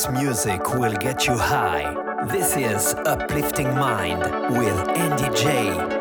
This music will get you high. This is Uplifting Mind with Andy J.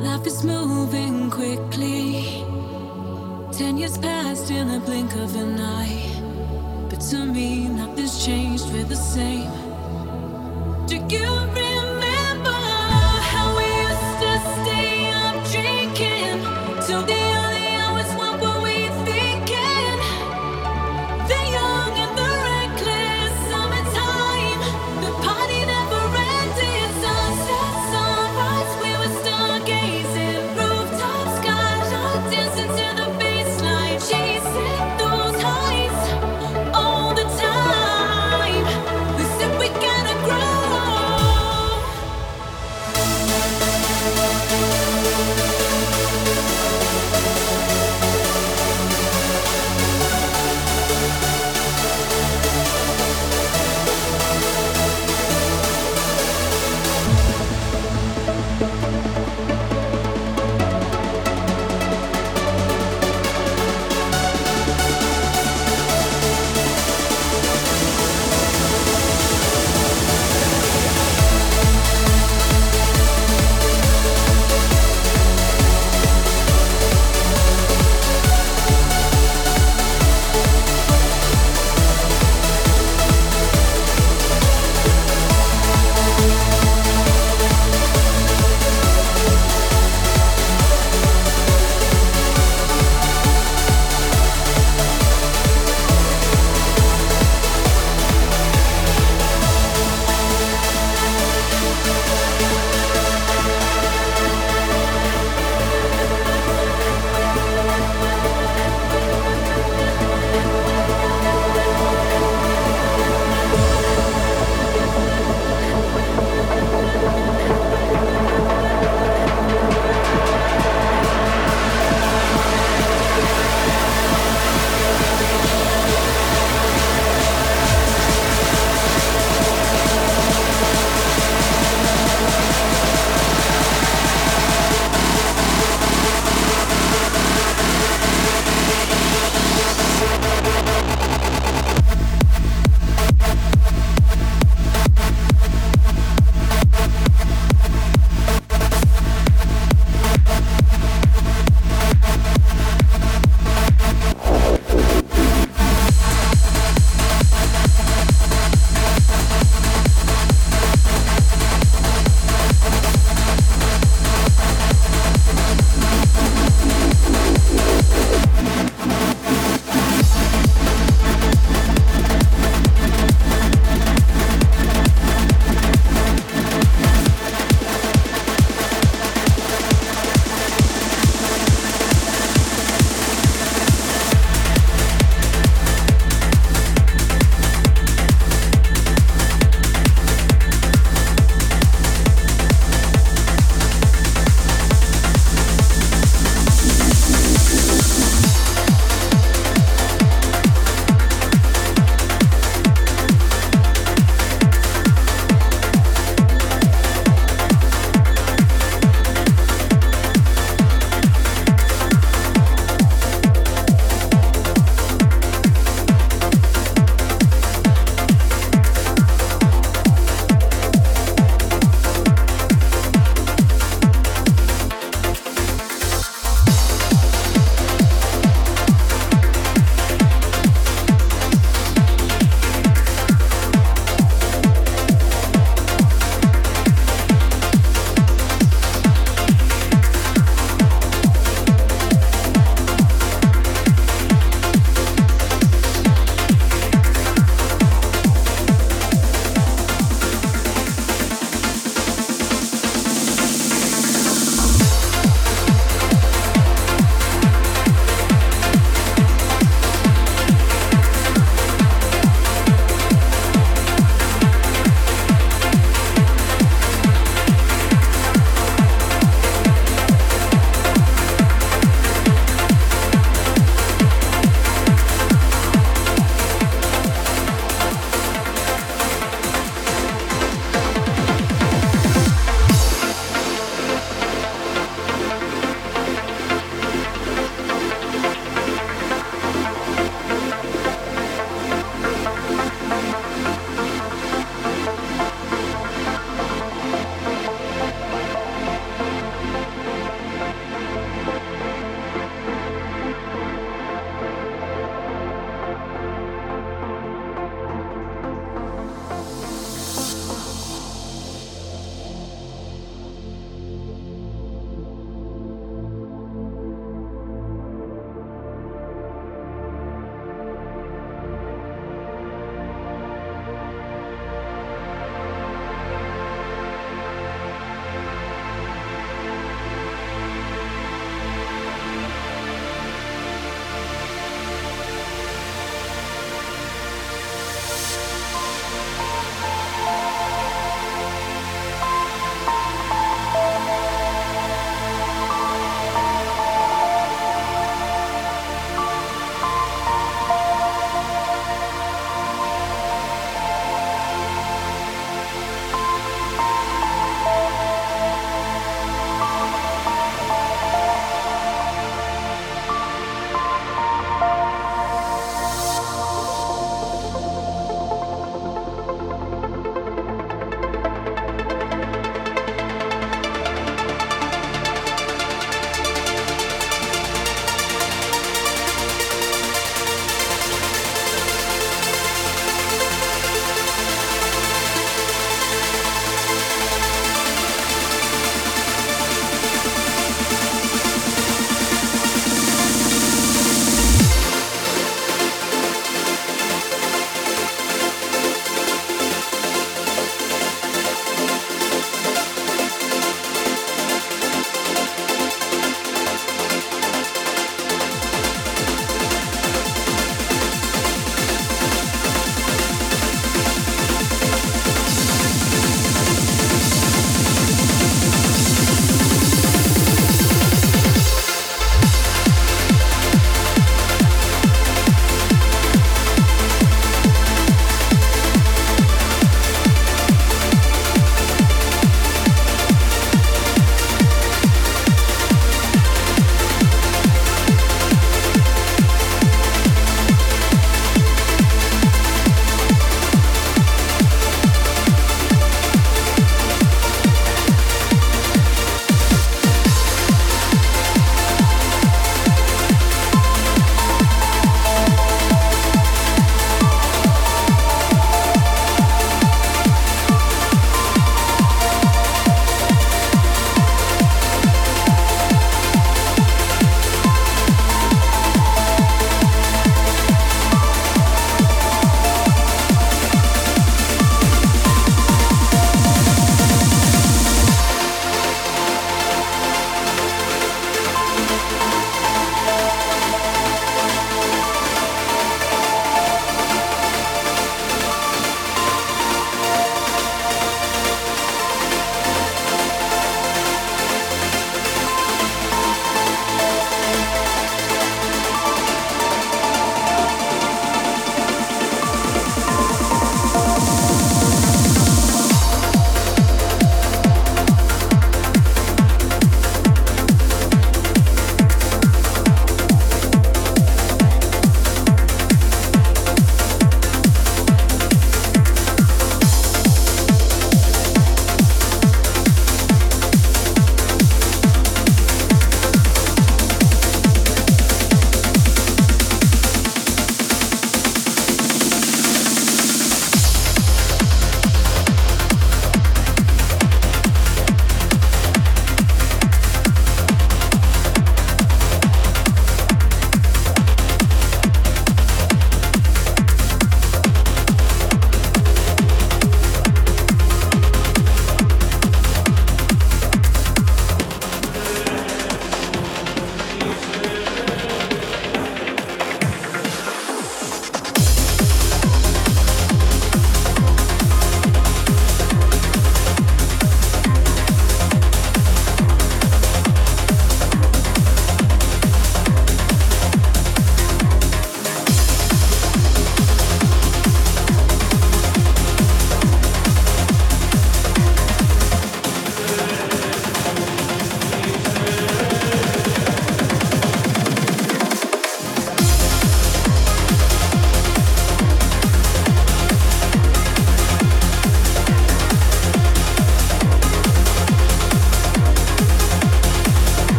Life is moving quickly. Ten years passed in a blink of an eye. But to me, nothing's changed, we're the same. Do you?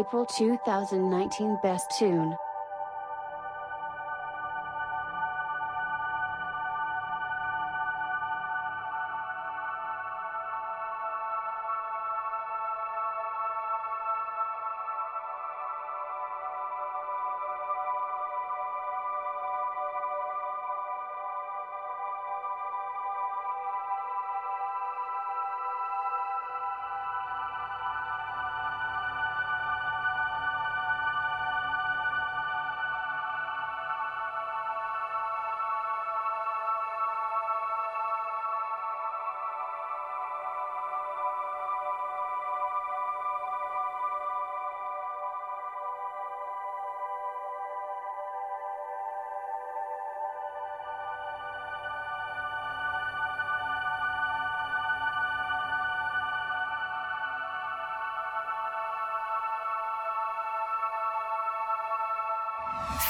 April 2019 Best Tune.